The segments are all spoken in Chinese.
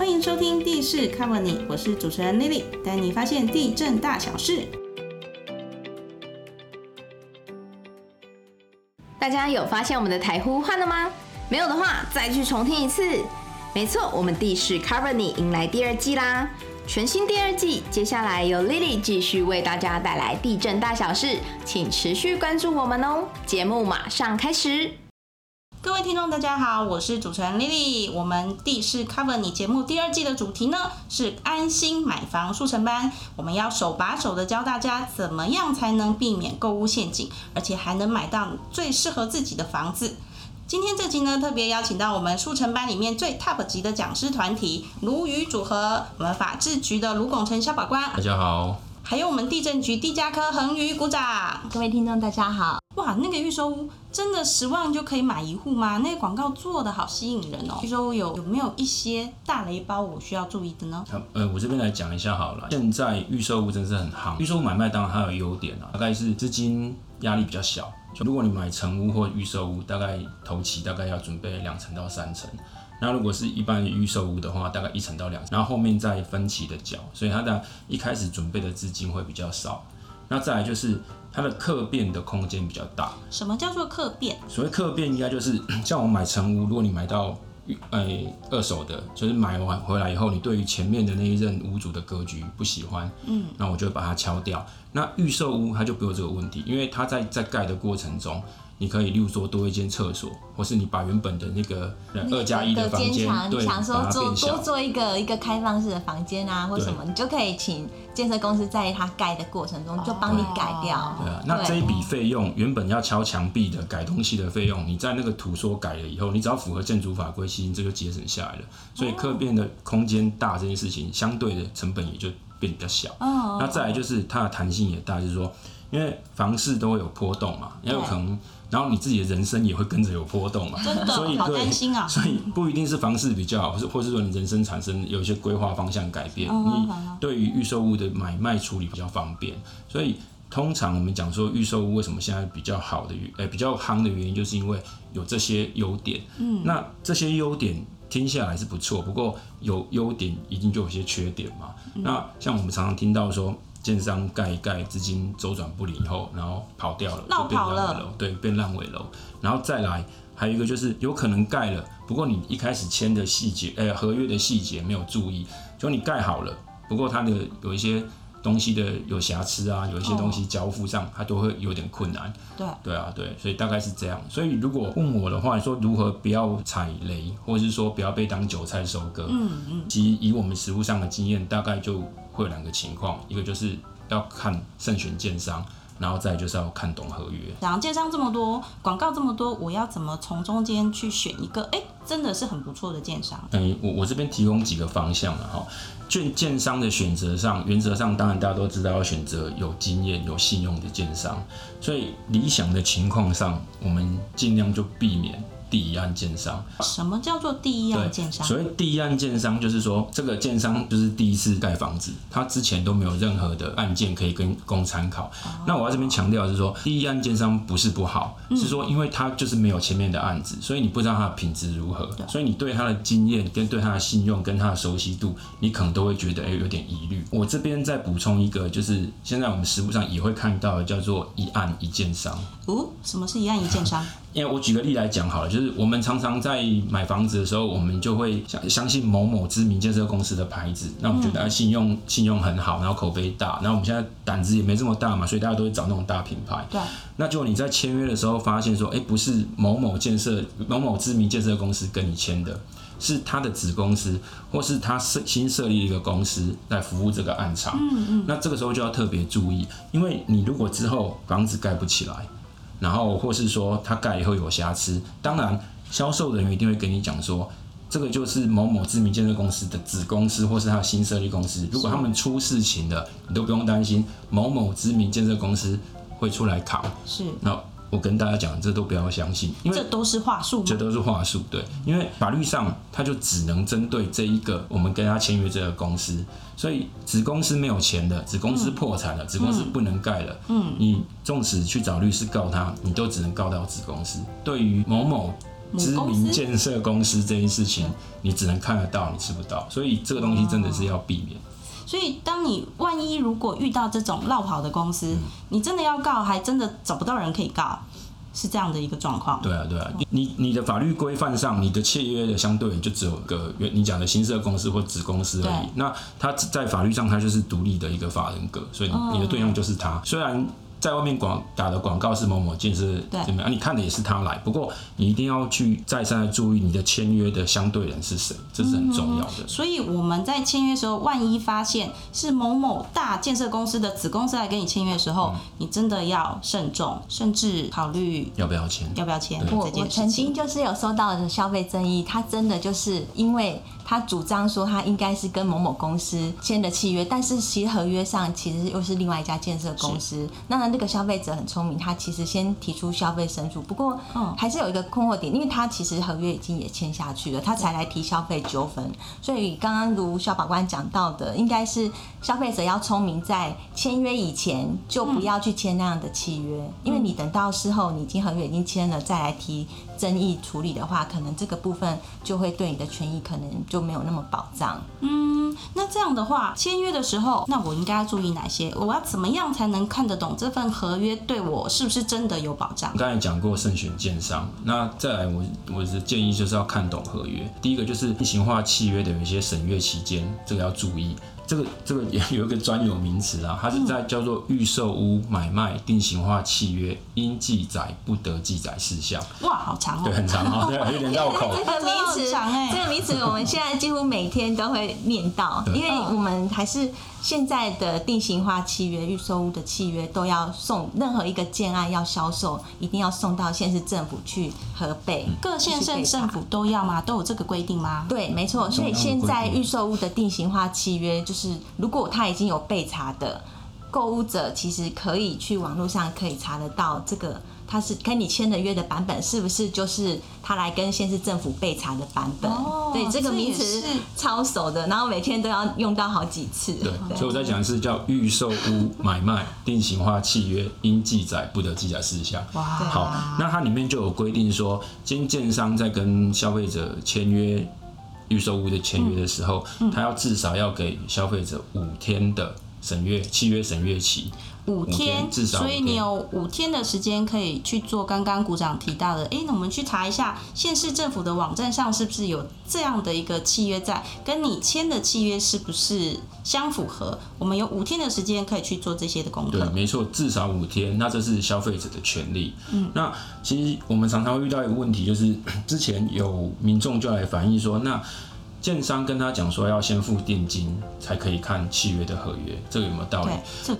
欢迎收听地势 Cover 你，我是主持人 Lily，带你发现地震大小事。大家有发现我们的台呼换了吗？没有的话，再去重听一次。没错，我们地势 Cover 你迎来第二季啦！全新第二季，接下来由 Lily 继续为大家带来地震大小事，请持续关注我们哦。节目马上开始。听众，大家好，我是主持人 Lily。我们地势 Cover 你节目第二季的主题呢是安心买房速成班，我们要手把手的教大家怎么样才能避免购物陷阱，而且还能买到最适合自己的房子。今天这集呢，特别邀请到我们速成班里面最 top 级的讲师团体鲈鱼组合，我们法制局的卢拱辰小法官，大家好，还有我们地震局地价科恒宇鼓掌。各位听众，大家好。哇，那个预售屋真的十万就可以买一户吗？那个广告做的好吸引人哦。预售屋有有没有一些大雷包我需要注意的呢？呃，我这边来讲一下好了。现在预售屋真是很夯，预售屋买卖当然它有优点啊，大概是资金压力比较小。如果你买成屋或预售屋，大概头期大概要准备两成到三成。那如果是一般预售屋的话，大概一层到两层，然后后面再分期的缴，所以它的一开始准备的资金会比较少。那再来就是它的客变的空间比较大。什么叫做客变？所谓客变，应该就是像我买成屋，如果你买到。呃，二手的，就是买完回来以后，你对于前面的那一任屋主的格局不喜欢，嗯，那我就会把它敲掉。那预售屋它就不有这个问题，因为它在在盖的过程中。你可以，例如说多一间厕所，或是你把原本的那个二加一的房间，对，想说做多做一个一个开放式的房间啊，或什么，你就可以请建设公司在它盖的过程中就帮你改掉。对啊，那这一笔费用原本要敲墙壁的改东西的费用，你在那个图说改了以后，你只要符合建筑法规，其实这就节省下来了。所以客变的空间大这件事情，相对的成本也就变比较小。哦。那再来就是它的弹性也大，就是说，因为房市都会有波动嘛，也有可能。然后你自己的人生也会跟着有波动嘛，真的，所以好担心啊。所以不一定是房市比较好，或是或是说你人生产生有一些规划方向改变，你对于预售物的买卖处理比较方便。所以通常我们讲说预售物为什么现在比较好的原，诶比较夯的原因，就是因为有这些优点。嗯，那这些优点听下来是不错，不过有优点一定就有些缺点嘛。那像我们常常听到说。建商盖一盖，资金周转不灵以后，然后跑掉了，就变烂尾楼，对，变烂尾楼。然后再来，还有一个就是有可能盖了，不过你一开始签的细节，哎，合约的细节没有注意，就你盖好了，不过它的有一些东西的有瑕疵啊，有一些东西交付上，它都会有点困难。对，对啊，对，所以大概是这样。所以如果问我的话，说如何不要踩雷，或者是说不要被当韭菜收割，嗯嗯，其实以我们实物上的经验，大概就。会有两个情况，一个就是要看慎选建商，然后再就是要看懂合约。然后建商这么多，广告这么多，我要怎么从中间去选一个？哎，真的是很不错的建商。哎，我我这边提供几个方向了哈。券建商的选择上，原则上当然大家都知道要选择有经验、有信用的建商，所以理想的情况上，我们尽量就避免。第一案建商，什么叫做第一案建商？所谓第一案建商，就是说这个建商就是第一次盖房子，他之前都没有任何的案件可以跟供参考。那我要这边强调是说，第一案建商不是不好，是说因为他就是没有前面的案子，所以你不知道他的品质如何，所以你对他的经验、跟对他的信用、跟他的熟悉度，你可能都会觉得哎有点疑虑。我这边再补充一个，就是现在我们实物上也会看到的，叫做一案一建商。哦，什么是一案一建商？因为我举个例来讲好了，就是我们常常在买房子的时候，我们就会相相信某某知名建设公司的牌子，那我们觉得信用信用很好，然后口碑大，然后我们现在胆子也没这么大嘛，所以大家都会找那种大品牌。对。那就你在签约的时候发现说，哎，不是某某建设某某知名建设公司跟你签的，是他的子公司，或是他设新设立一个公司来服务这个案场。嗯嗯。那这个时候就要特别注意，因为你如果之后房子盖不起来。然后，或是说他盖以后有瑕疵，当然销售人员一定会跟你讲说，这个就是某某知名建设公司的子公司，或是他新设立公司。如果他们出事情了，你都不用担心某某知名建设公司会出来扛。是。那我跟大家讲，这都不要相信，因为这都是话术。这都是话术，对，因为法律上它就只能针对这一个我们跟他签约这个公司。所以子公司没有钱的，子公司破产了，子公司不能盖了。嗯，你纵使去找律师告他，你都只能告到子公司。对于某某知名建设公司这件事情，你只能看得到，你吃不到，所以这个东西真的是要避免。所以，当你万一如果遇到这种绕跑的公司，嗯你真的要告，还真的找不到人可以告，是这样的一个状况。对啊，对啊，你你你的法律规范上，你的契约的相对就只有个原你讲的新设公司或子公司而已。那它在法律上它就是独立的一个法人格，所以你你的对象就是他。虽然在外面广打的广告是某某建设对怎么样，你看的也是他来，不过你一定要去再三的注意你的签约的相对人是谁，这是很重要的。所以我们在签约的时候，万一发现是某某大建设公司的子公司来跟你签约的时候，嗯你真的要慎重，甚至考虑要不要签？要不要签对我我曾经。就是有收到的消费争议，他真的就是因为他主张说他应该是跟某某公司签的契约，但是其实合约上其实又是另外一家建设公司。那那个消费者很聪明，他其实先提出消费申诉，不过嗯还是有一个困惑点，因为他其实合约已经也签下去了，他才来提消费纠纷。所以刚刚如肖法官讲到的，应该是消费者要聪明，在签约以前就不要去签那样的契约，因为你等到事后你已经合约已经签了，再来提争议处理的话，可能这个部分就会对你的权益可能就没有那么保障。嗯，那这样的话，签约的时候，那我应该要注意哪些？我要怎么样才能看得懂这份合约对我是不是真的有保障？刚才讲过慎选建商，那再来我我的建议就是要看懂合约。第一个就是定型化契约的有一些审阅期间，这个要注意。这个这个也有一个专有名词啊，它是在叫做预售屋买卖定型化契约应记载不得记载事项，哇，好长对，哦！很长啊，对，有点绕口。这个名词 这个名词我们现在几乎每天都会念到，因为我们还是现在的定型化契约、预售屋的契约都要送，任何一个建案要销售，一定要送到县市政府去核备。各县市政府都要吗？都有这个规定吗？对，没错。所以现在预售屋的定型化契约，就是如果它已经有被查的购物者，其实可以去网络上可以查得到这个。他是跟你签的约的版本是不是就是他来跟县市政府备查的版本？哦对，这个名词是超熟的，然后每天都要用到好几次。对，所以我在讲的是叫预售屋买卖定型化契约应记载不得记载事项。哇，好，那它里面就有规定说，经建商在跟消费者签约预售屋的签约的时候，他要至少要给消费者五天的审阅契约审阅期。五天，至少所以你有五天的时间可以去做刚刚股长提到的。哎，那我们去查一下县市政府的网站上是不是有这样的一个契约在，跟你签的契约是不是相符合？我们有五天的时间可以去做这些的功对，没错，至少五天，那这是消费者的权利。嗯，那其实我们常常会遇到一个问题，就是 之前有民众就来反映说，那建商跟他讲说要先付定金才可以看契约的合约，这个有没有道理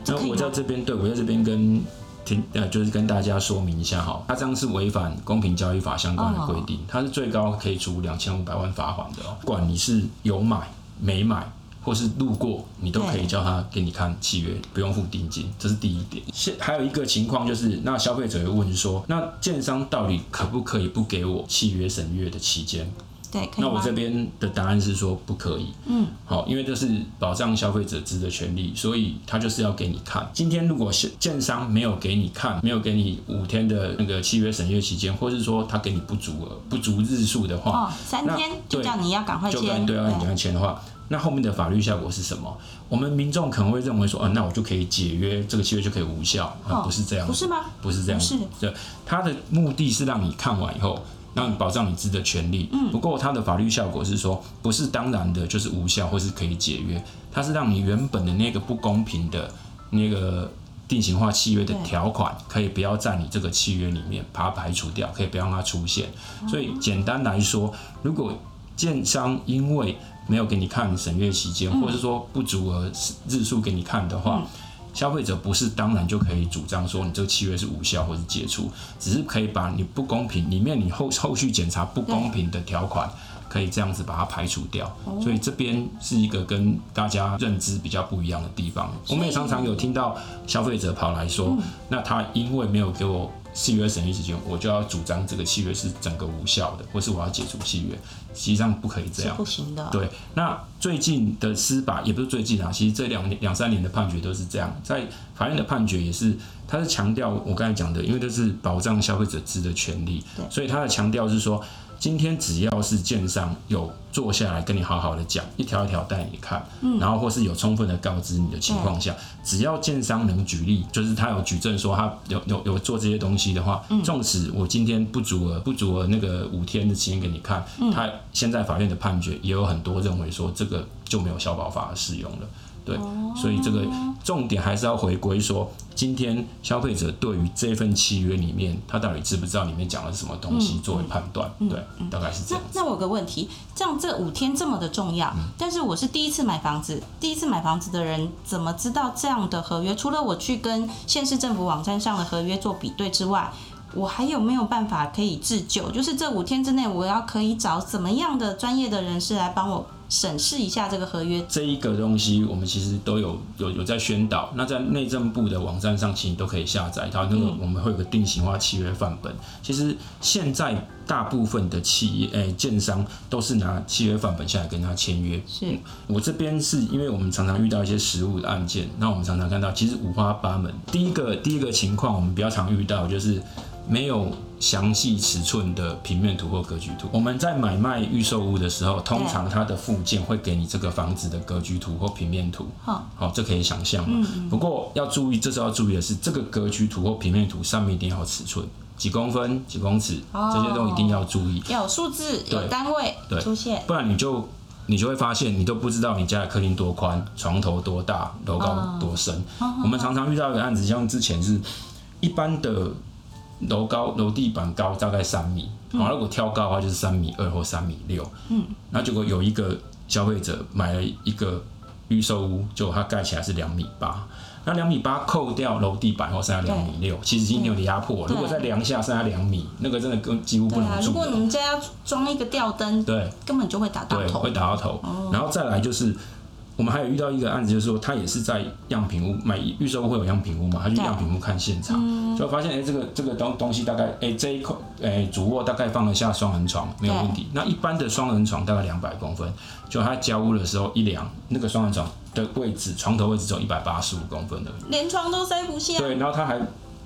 那我？在这边，对我在这边跟听呃，就是跟大家说明一下哈，他这样是违反公平交易法相关的规定，它是最高可以处两千五百万罚款的哦。不管你是有买没买，或是路过，你都可以叫他给你看契约，不用付定金，这是第一点。现还有一个情况就是，那消费者会问说，那建商到底可不可以不给我契约审阅的期间？对，可以？那我这边的答案是说不可以。嗯，好，因为这是保障消费者知的权利，所以他就是要给你看。今天如果是建商没有给你看，没有给你五天的那个契约审阅期间，或是说他给你不足额、不足日数的话，哦，三天就叫你要赶快就签。跟对要你要签的话，那后面的法律效果是什么？我们民众可能会认为说，啊，那我就可以解约，这个契约就可以无效，啊，哦不是这样，不是吗？不是这样不是，对，它的目的是让你看完以后，让你保障你自己的权利。嗯，不过它的法律效果是说，不是当然的就是无效或是可以解约，它是让你原本的那个不公平的那个。定型化契约的条款可以不要在你这个契约里面把它排除掉，可以不要让它出现。所以简单来说，如果建商因为没有给你看审阅期间，或者说不足额日数给你看的话，消费者不是当然就可以主张说你这个契约是无效或是解除，只是可以把你不公平里面你后后续检查不公平的条款。可以这样子把它排除掉，所以这边是一个跟大家认知比较不一样的地方。我们也常常有听到消费者跑来说，那他因为没有给我契约审议期间，我就要主张这个契约是整个无效的，或是我要解除契约，实际上不可以这样不。行的。对，那最近的司法也不是最近啊，其实这两年两三年的判决都是这样，在法院的判决也是，他是强调我刚才讲的，因为这是保障消费者知的权利，所以他的强调是说，今天只要是建商有坐下来跟你好好的讲，一条一条带你看，然后或是有充分的告知你的情况下，只要建商能举例，就是他有举证说他有有有做这些东西的话，纵使我今天不足额不足额那个五天的期间给你看，他现在法院的判决也有很多认为说这个就没有消保法的适用了。对，所以这个重点还是要回归说，今天消费者对于这份契约里面，他到底知不知道里面讲了什么东西作为判断？对，大概是这样子。那我有个问题，这样这五天这么的重要，但是我是第一次买房子，第一次买房子的人怎么知道这样的合约？除了我去跟县市政府网站上的合约做比对之外，我还有没有办法可以自救？就是这五天之内，我要可以找怎么样的专业的人士来帮我审视一下这个合约？这一个东西，我们其实都有有有在宣导。那在内政部的网站上，其实都可以下载它那个，我们会有个定型化契约范本。其实现在大部分的企业诶、建商都是拿契约范本下来跟他签约。是我这边是因为我们常常遇到一些实物的案件，那我们常常看到其实五花八门。第一个第一个情况，我们比较常遇到就是没有详细尺寸的平面图或格局图。我们在买卖预售屋的时候，通常它的附件会给你这个房子的格局图或平面图。好好、这可以想象嘛。不过要注意，这时候要注意的是，这个格局图或平面图上面一定要有尺寸，几公分、几公尺，这些都一定要注意。要有数字，有对单位对出现。不然你就你就会发现你都不知道你家的客厅多宽，床头多大，楼高多深。我们常常遇到一个案子，像之前是一般的楼高楼地板高大概三米，好、如果挑高的话就是三米二或三米六。嗯，那结果有一个消费者买了一个预售屋，结果它盖起来是两米八。那两米八扣掉楼地板后剩下两米六，其实已经有点压迫了。如果在梁下剩下两米，那个真的跟几乎不对啊，如果。你们家要装一个吊灯，对，根本就会打到对，头会。打到头。然后再来就是，我们还有遇到一个案子，就是说他也是在样品屋买预售屋会有样品屋嘛，他去对样品屋看现场，就发现哎、这个这个东东西大概哎、这一块哎、主卧大概放得下双人床没有问题。那一般的双人床大概两百公分，就他交屋的时候一量，那个双人床的位置床头位置只有一百八十五公分的，连床都塞不下。对，然后他还。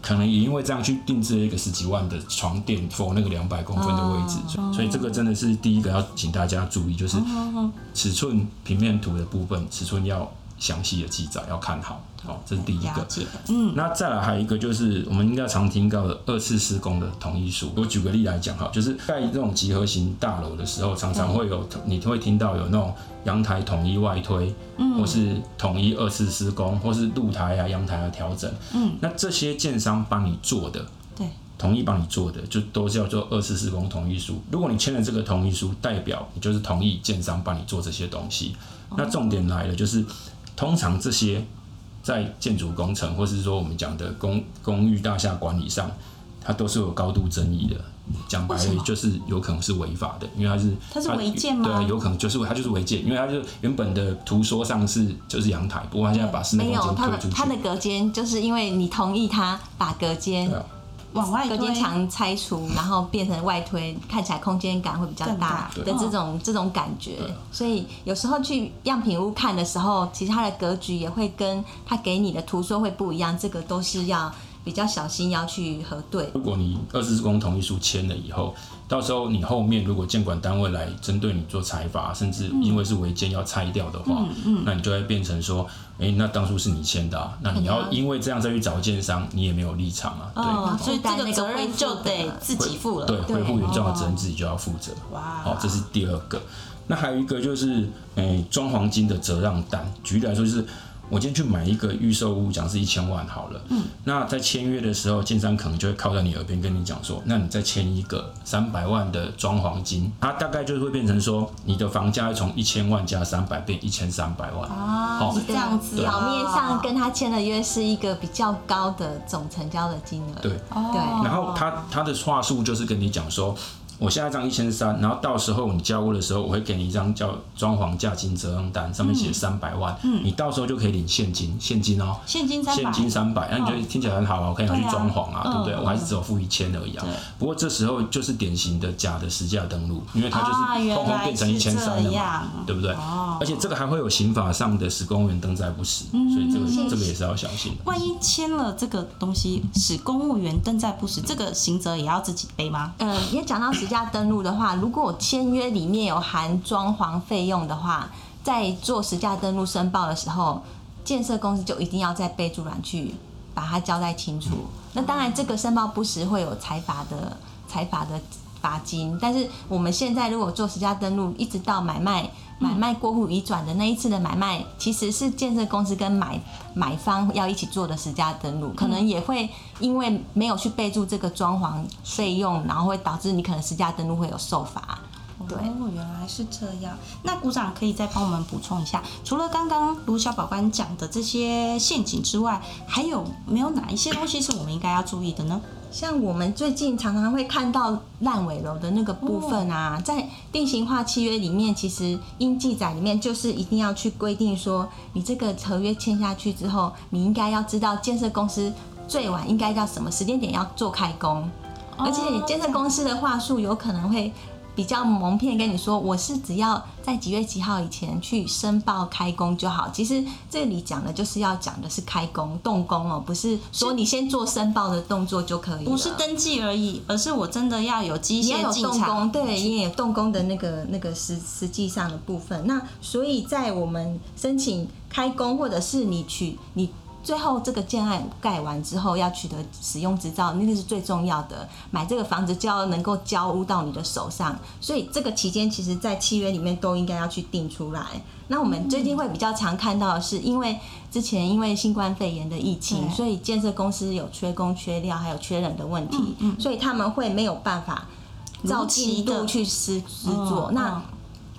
可能也因为这样去定制了一个十几万的床垫 for 那个两百公分的位置，所以所以这个真的是第一个要请大家注意，就是尺寸平面图的部分，尺寸要详细的记载，要看好。好，这是第一个。嗯，那再来还有一个就是我们应该常听到的二次施工的同意书。我举个例来讲哈，就是盖这种集合型大楼的时候，常常会有你会听到有那种阳台统一外推，嗯或是统一二次施工，或是露台啊、阳台的调整。嗯，那这些建商帮你做的，对，同意帮你做的，就都叫做二次施工同意书。如果你签了这个同意书，代表你就是同意建商帮你做这些东西。那重点来了，就是通常这些在建筑工程，或是说我们讲的公公寓大厦管理上，它都是有高度争议的。讲白，了就是有可能是违法的，因为它是它是违建吗对，有可能就是它就是违建，因为它就原本的图说上是就是阳台，不过它现在把室内没有，它的他。的隔间就是因为你同意他把隔间往外隔间墙拆除，然后变成外推，看起来空间感会比较大大的这种这种感觉。所以有时候去样品屋看的时候，其实它的格局也会跟它给你的图说会不一样，这个都是要比较小心要去核对。如果你二次施工同意书签了以后，到时候你后面如果监管单位来针对你做裁罚，甚至因为是违建要拆掉的话，那你就会变成说，哎、那当初是你签的、啊，那你要因为这样再去找建商，你也没有立场啊，对。哦所以这个责任就得自己负了。对，恢复原状的责任自己就要负责。哇好，这是第二个。那还有一个就是，诶、装潢金的折让单。举例来说，就是我今天去买一个预售屋，讲是一千万好了。嗯。那在签约的时候，建商可能就会靠在你耳边跟你讲说，那你再签一个三百万的装潢金，它大概就是会变成说，你的房价要从一千万加三百变一千三百万。啊，好是这样子哦。表面上跟他签的约是一个比较高的总成交的金额。对。哦对然后他他的话术就是跟你讲说，我现在这样一千三，然后到时候你交屋的时候，我会给你一张叫装潢价金折让单，上面写三百万，你到时候就可以领现金，现金哦，现金三百，现金三百，那你觉得听起来很好啊，我可以拿去装潢啊，嗯对不对？我还是只有付一千而已啊。不过这时候就是典型的假的实价登录，因为它就啊是通通变成一千是三了嘛，对不对？哦。而且这个还会有刑法上的使公务员登载不实，所以这个这个也是要小心的。万一签了这个东西，使公务员登载不实，这个刑责也要自己背吗？呃，也讲到实价登录的话，如果我签约里面有含装潢费用的话，在做实价登录申报的时候，建设公司就一定要在备注栏去把它交代清楚。那当然，这个申报不实会有财罚的财罚的罚金，但是我们现在如果做实价登录，一直到买卖。买卖过户移转的那一次的买卖，其实是建设公司跟买买方要一起做的实价登录，可能也会因为没有去备注这个装潢费用，然后会导致你可能实价登录会有受罚。对哦，原来是这样。那股长可以再帮我们补充一下，除了刚刚卢小宝官讲的这些陷阱之外，还有没有哪一些东西是我们应该要注意的呢？像我们最近常常会看到烂尾楼的那个部分啊，在定型化契约里面，其实应记载里面就是一定要去规定说，你这个合约签下去之后，你应该要知道建设公司最晚应该到什么时间点要做开工，而且建设公司的话术有可能会。比较蒙骗跟你说，我是只要在几月几号以前去申报开工就好。其实这里讲的就是要讲的是开工动工哦，不是说你先做申报的动作就可以。不是登记而已，而是我真的要有机械进场对，你也有动工的那个那个实实际上的部分。那所以在我们申请开工，或者是你取你最后这个建案盖完之后要取得使用执照，那个是最重要的。买这个房子就要能够交屋到你的手上，所以这个期间其实在契约里面都应该要去定出来。那我们最近会比较常看到的是，因为之前因为新冠肺炎的疫情，所以建设公司有缺工、缺料，还有缺人的问题，所以他们会没有办法照如期度去施施作。嗯那嗯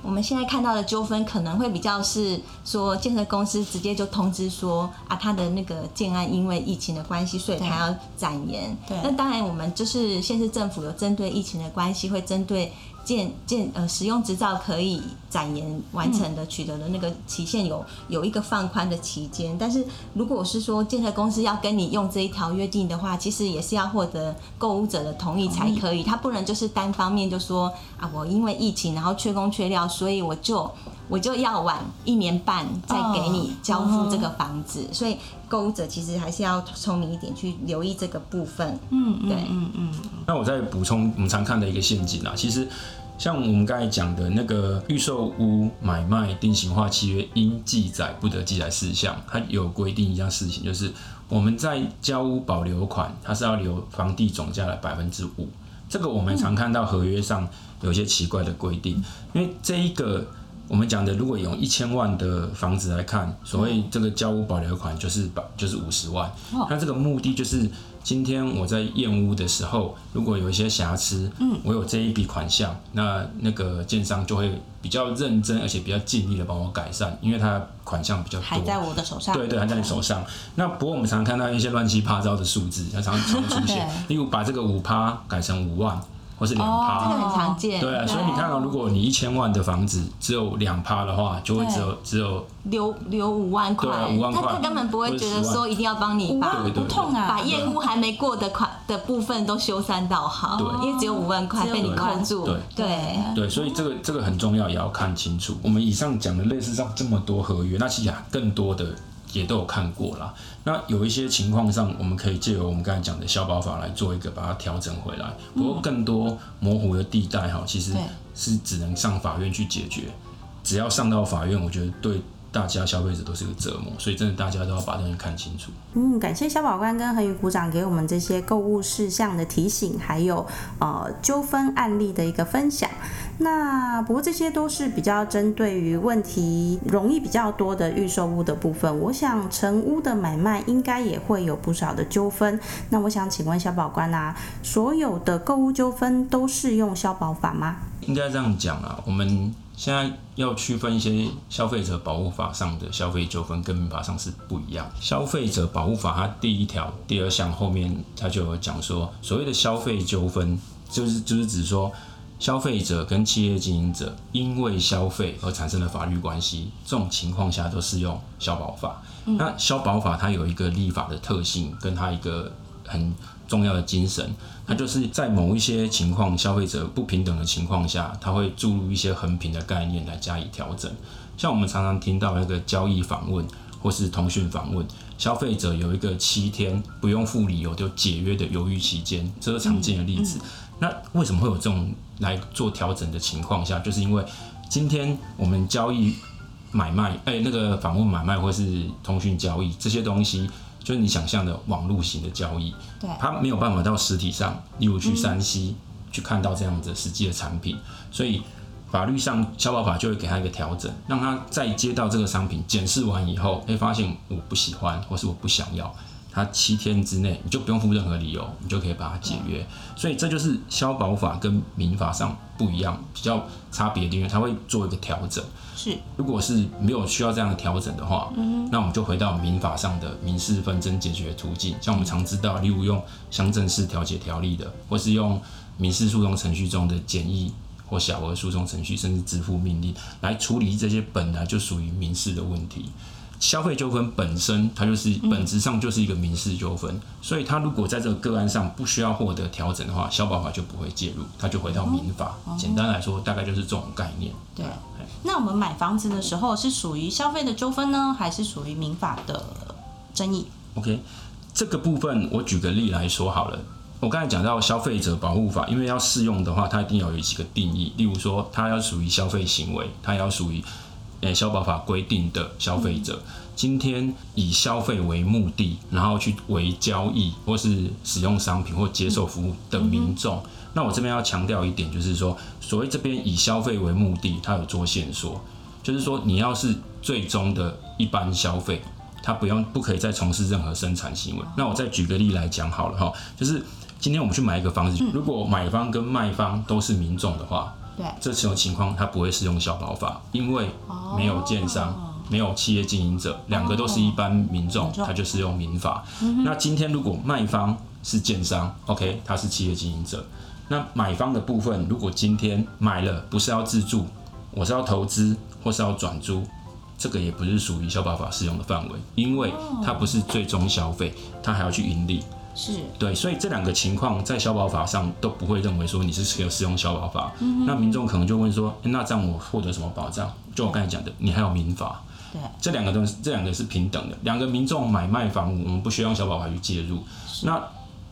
我们现在看到的纠纷可能会比较是说，建设公司直接就通知说啊，他的那个建案因为疫情的关系，所以他要展延。对那当然我们就是县市政府有针对疫情的关系，会针对建建呃使用执照可以展延完成的取得的那个期限有有一个放宽的期间。但是如果是说建设公司要跟你用这一条约定的话，其实也是要获得购物者的同意才可以，他不能就是单方面就说啊，我因为疫情然后缺工缺料，所以我就我就要晚一年半再给你交付这个房子。所以购物者其实还是要聪明一点，去留意这个部分。嗯嗯对嗯嗯，那我再补充我们常看的一个陷阱啊，其实像我们刚才讲的那个预售屋买卖定型化契约应记载不得记载事项，它有规定一样事情，就是我们在交屋保留款，它是要留房地总价的百分之五。这个我们常看到合约上有些奇怪的规定，因为这一个我们讲的，如果用一千万的房子来看，所谓这个交屋保留款就是百就是五十万，那这个目的就是今天我在验屋的时候，如果有一些瑕疵，嗯，我有这一笔款项，那那个建商就会比较认真，而且比较尽力的帮我改善，因为他款项比较多，还在我的手上。对对，还在你手上。那不过我们常常看到一些乱七八糟的数字，它常常出现，例如把这个五趴改成五万，或是两趴。这个很常见。对啊，所以你看到、如果你一千万的房子只有两趴的话，就会只有只有留留五万块，对啊5万块他他根本不会觉得或者10万。说一定要帮你把不痛啊，把业务还没过的款的部分都修缮到好，对。因为只有五万块被你5万。扣住，对。对。对，所以这个这个很重要，也要看清楚。我们以上讲的类似上这么多合约，那其实更多的也都有看过啦。那有一些情况上，我们可以借由我们刚才讲的消保法来做一个把它调整回来。不过更多模糊的地带哈，其实是只能上法院去解决。只要上到法院，我觉得对大家消费者都是个折磨，所以真的大家都要把东西看清楚。嗯，感谢小宝官跟恒宇股长给我们这些购物事项的提醒，还有呃纠纷案例的一个分享。那不过这些都是比较针对于问题容易比较多的预售屋的部分。我想成屋的买卖应该也会有不少的纠纷。那我想请问小宝官啊，所有的购物纠纷都适用消保法吗？应该这样讲啊，我们现在要区分一些消费者保护法上的消费纠纷跟民法上是不一样。消费者保护法它第一条第二项后面它就有讲说，所谓的消费纠纷就是就是指说消费者跟企业经营者因为消费而产生的法律关系，这种情况下都适用消保法。那消保法它有一个立法的特性，跟它一个很重要的精神，它就是在某一些情况消费者不平等的情况下，它会注入一些横平的概念来加以调整。像我们常常听到那个交易访问或是通讯访问，消费者有一个七天不用付理由就解约的犹豫期间，这是常见的例子。那为什么会有这种来做调整的情况下？就是因为今天我们交易买卖，哎、那个访问买卖或是通讯交易这些东西，就是你想象的网络型的交易，对。它没有办法到实体上，例如去山西、去看到这样子实际的产品，所以法律上消保法就会给他一个调整，让他在接到这个商品检视完以后，会、发现我不喜欢或是我不想要，他七天之内你就不用付任何理由，你就可以把它解约。所以这就是消保法跟民法上不一样，比较差别的地方，它会做一个调整。是如果是没有需要这样的调整的话，那我们就回到民法上的民事纷争解决途径，像我们常知道，例如用乡镇市调解条例的，或是用民事诉讼程序中的简易或小额诉讼程序，甚至支付命令来处理这些本来就属于民事的问题。消费纠纷本身，它就是本质上就是一个民事纠纷，所以它如果在这个个案上不需要获得调整的话，消保法就不会介入，它就回到民法。简单来说，大概就是这种概念。对。那我们买房子的时候是属于消费的纠纷呢，还是属于民法的争议？OK，这个部分我举个例来说好了。我刚才讲到消费者保护法，因为要适用的话，它一定要有几个定义，例如说它要属于消费行为，它要属于呃消保法规定的消费者。今天以消费为目的，然后去为交易或是使用商品或接受服务的民众。那我这边要强调一点，就是说，所谓这边以消费为目的，它有做线索，就是说你要是最终的一般消费，他不用不可以再从事任何生产行为。那我再举个例来讲好了哈，就是今天我们去买一个房子，如果买方跟卖方都是民众的话，对，这种情况它不会适用消保法，因为没有建商。没有企业经营者，两个都是一般民众，他就是用民法。那今天如果卖方是建商，OK，他是企业经营者。那买方的部分，如果今天买了不是要自住，我是要投资或是要转租，这个也不是属于消保法适用的范围，因为它不是最终消费，它还要去盈利。是对，所以这两个情况在消保法上都不会认为说你是适有适用消保法。那民众可能就问说，诶那这样我获得什么保障？就我刚才讲的，你还有民法。对，这两个东西，这两个是平等的。两个民众买卖房屋，我们不需要用消保法去介入。那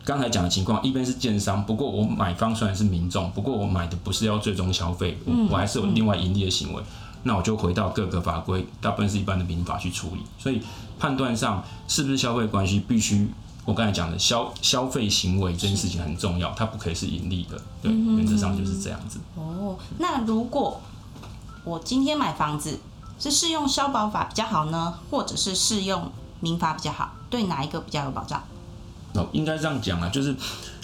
刚才讲的情况，一边是建商，不过我买方虽然是民众，不过我买的不是要最终消费，我我还是有另外盈利的行为。那我就回到各个法规，大部分是一般的民法去处理。所以判断上是不是消费关系，必须我刚才讲的消消费行为这件事情很重要，它不可以是盈利的。对，原则上就是这样子。哦。那如果我今天买房子是适用消保法比较好呢，或者是适用民法比较好？对哪一个比较有保障？哦，应该这样讲啊，就是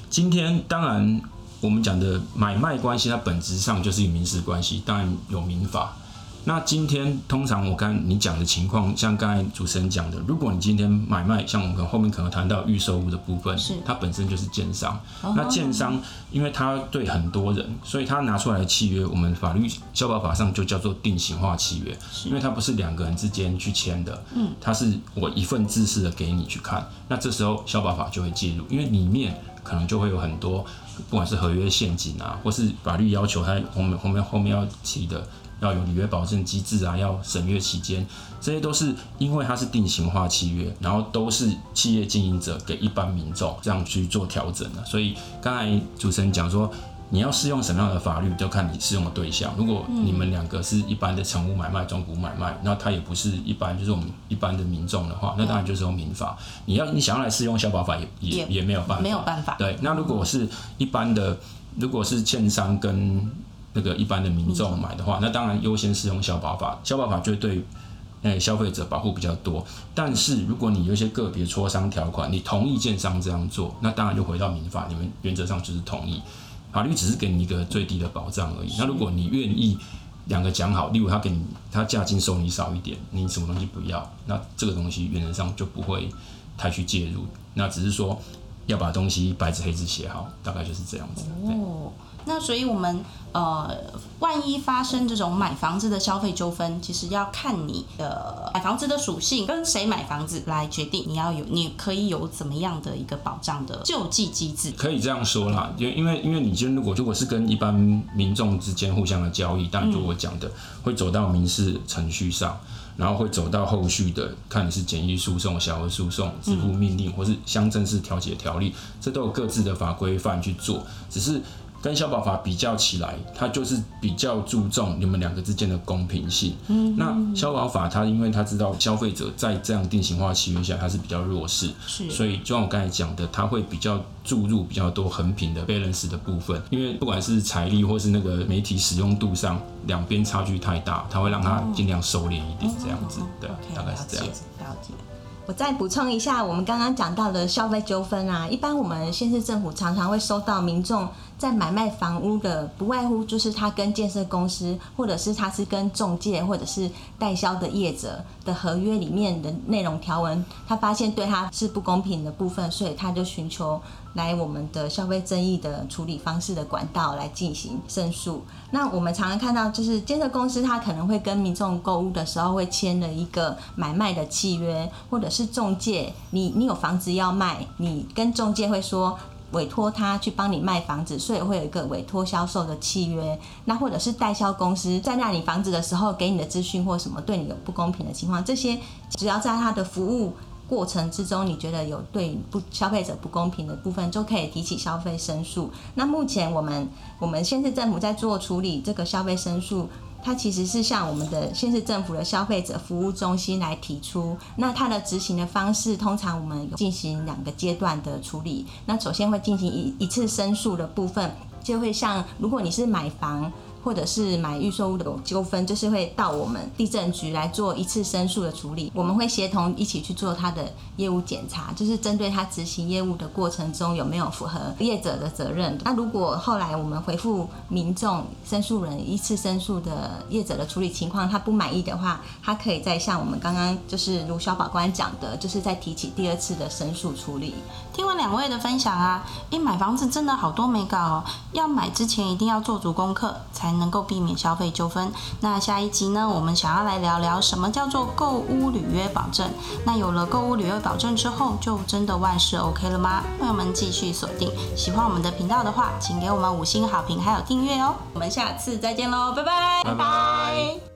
今天当然我们讲的买卖关系，它本质上就是一民事关系，当然有民法。那今天通常我刚才你讲的情况，像刚才主持人讲的，如果你今天买卖，像我们可能后面可能谈到预售物的部分，是它本身就是建商。那建商因为他对很多人，所以他拿出来的契约，我们法律消保法上就叫做定型化契约，因为它不是两个人之间去签的，嗯，它是我一份制式的给你去看，那这时候消保法就会介入，因为里面可能就会有很多，不管是合约陷阱啊，或是法律要求它后面后面后面要提的。要有履约保证机制啊，要审阅期间，这些都是因为它是定型化契约，然后都是企业经营者给一般民众这样去做调整的。所以刚才主持人讲说，你要适用什么样的法律，就看你适用的对象。如果你们两个是一般的成屋买卖、中古买卖，那它也不是一般，就是我们一般的民众的话，那当然就是用民法。你要你想要来适用消保法也，也也也没有办法，没有办法对，那如果是一般的，如果是券商跟那个一般的民众买的话，那当然优先适用消保法，消保法就对诶消费者保护比较多。但是如果你有一些个别磋商条款，你同意建商这样做，那当然就回到民法，你们原则上就是同意，法律只是给你一个最低的保障而已。那如果你愿意两个讲好，例如他给你他价金收你少一点，你什么东西不要，那这个东西原则上就不会太去介入，那只是说。要把东西白纸黑字写好，大概就是这样子。对哦，那所以我们呃，万一发生这种买房子的消费纠纷，其实要看你的买房子的属性，跟谁买房子来决定你要有，你可以有怎么样的一个保障的救济机制。可以这样说啦，因因为因为你今天如果如果是跟一般民众之间互相的交易，当然就我讲的、会走到民事程序上，然后会走到后续的，看你是简易诉讼、小额诉讼、支付命令，或是乡镇市调解条例，这都有各自的法规范去做，只是。跟消保法比较起来，它就是比较注重你们两个之间的公平性。嗯，那消保法它因为它知道消费者在这样定型化契约下，它是比较弱势，是所以就像我刚才讲的，它会比较注入比较多横平的 balance 的部分，因为不管是财力或是那个媒体使用度上，两边差距太大，它会让它尽量收敛一点，这样子，对大概是这样子。了解。了解。我再补充一下，我们刚刚讲到的消费纠纷啊，一般我们县市政府常常会收到民众在买卖房屋的，不外乎就是他跟建设公司，或者是他是跟中介或者是代销的业者的合约里面的内容条文，他发现对他是不公平的部分，所以他就寻求来我们的消费争议的处理方式的管道来进行申诉。那我们常常看到，就是建设公司它可能会跟民众购物的时候会签了一个买卖的契约，或者是中介，你你有房子要卖，你跟中介会说。委托他去帮你卖房子，所以会有一个委托销售的契约。那或者是代销公司在那你房子的时候给你的资讯或什么对你有不公平的情况，这些只要在他的服务过程之中，你觉得有对不消费者不公平的部分，就可以提起消费申诉。那目前我们我们县市政府在做处理这个消费申诉。它其实是向我们的县市政府的消费者服务中心来提出，那它的执行的方式，通常我们进行两个阶段的处理。那首先会进行一一次申诉的部分，就会像如果你是买房。或者是买预售屋的纠纷，就是会到我们地震局来做一次申诉的处理。我们会协同一起去做他的业务检查，就是针对他执行业务的过程中有没有符合业者的责任。那如果后来我们回复民众申诉人一次申诉的业者的处理情况，他不满意的话，他可以再像我们刚刚就是卢小宝官讲的，就是再提起第二次的申诉处理。听完两位的分享啊，诶，买房子真的好多没搞哦，要买之前一定要做足功课，才能够避免消费纠纷。那下一集呢，我们想要来聊聊什么叫做购物履约保证。那有了购物履约保证之后，就真的万事 OK 了吗？朋友们继续锁定，喜欢我们的频道的话，请给我们五星好评还有订阅哦。我们下次再见喽，拜拜，拜拜。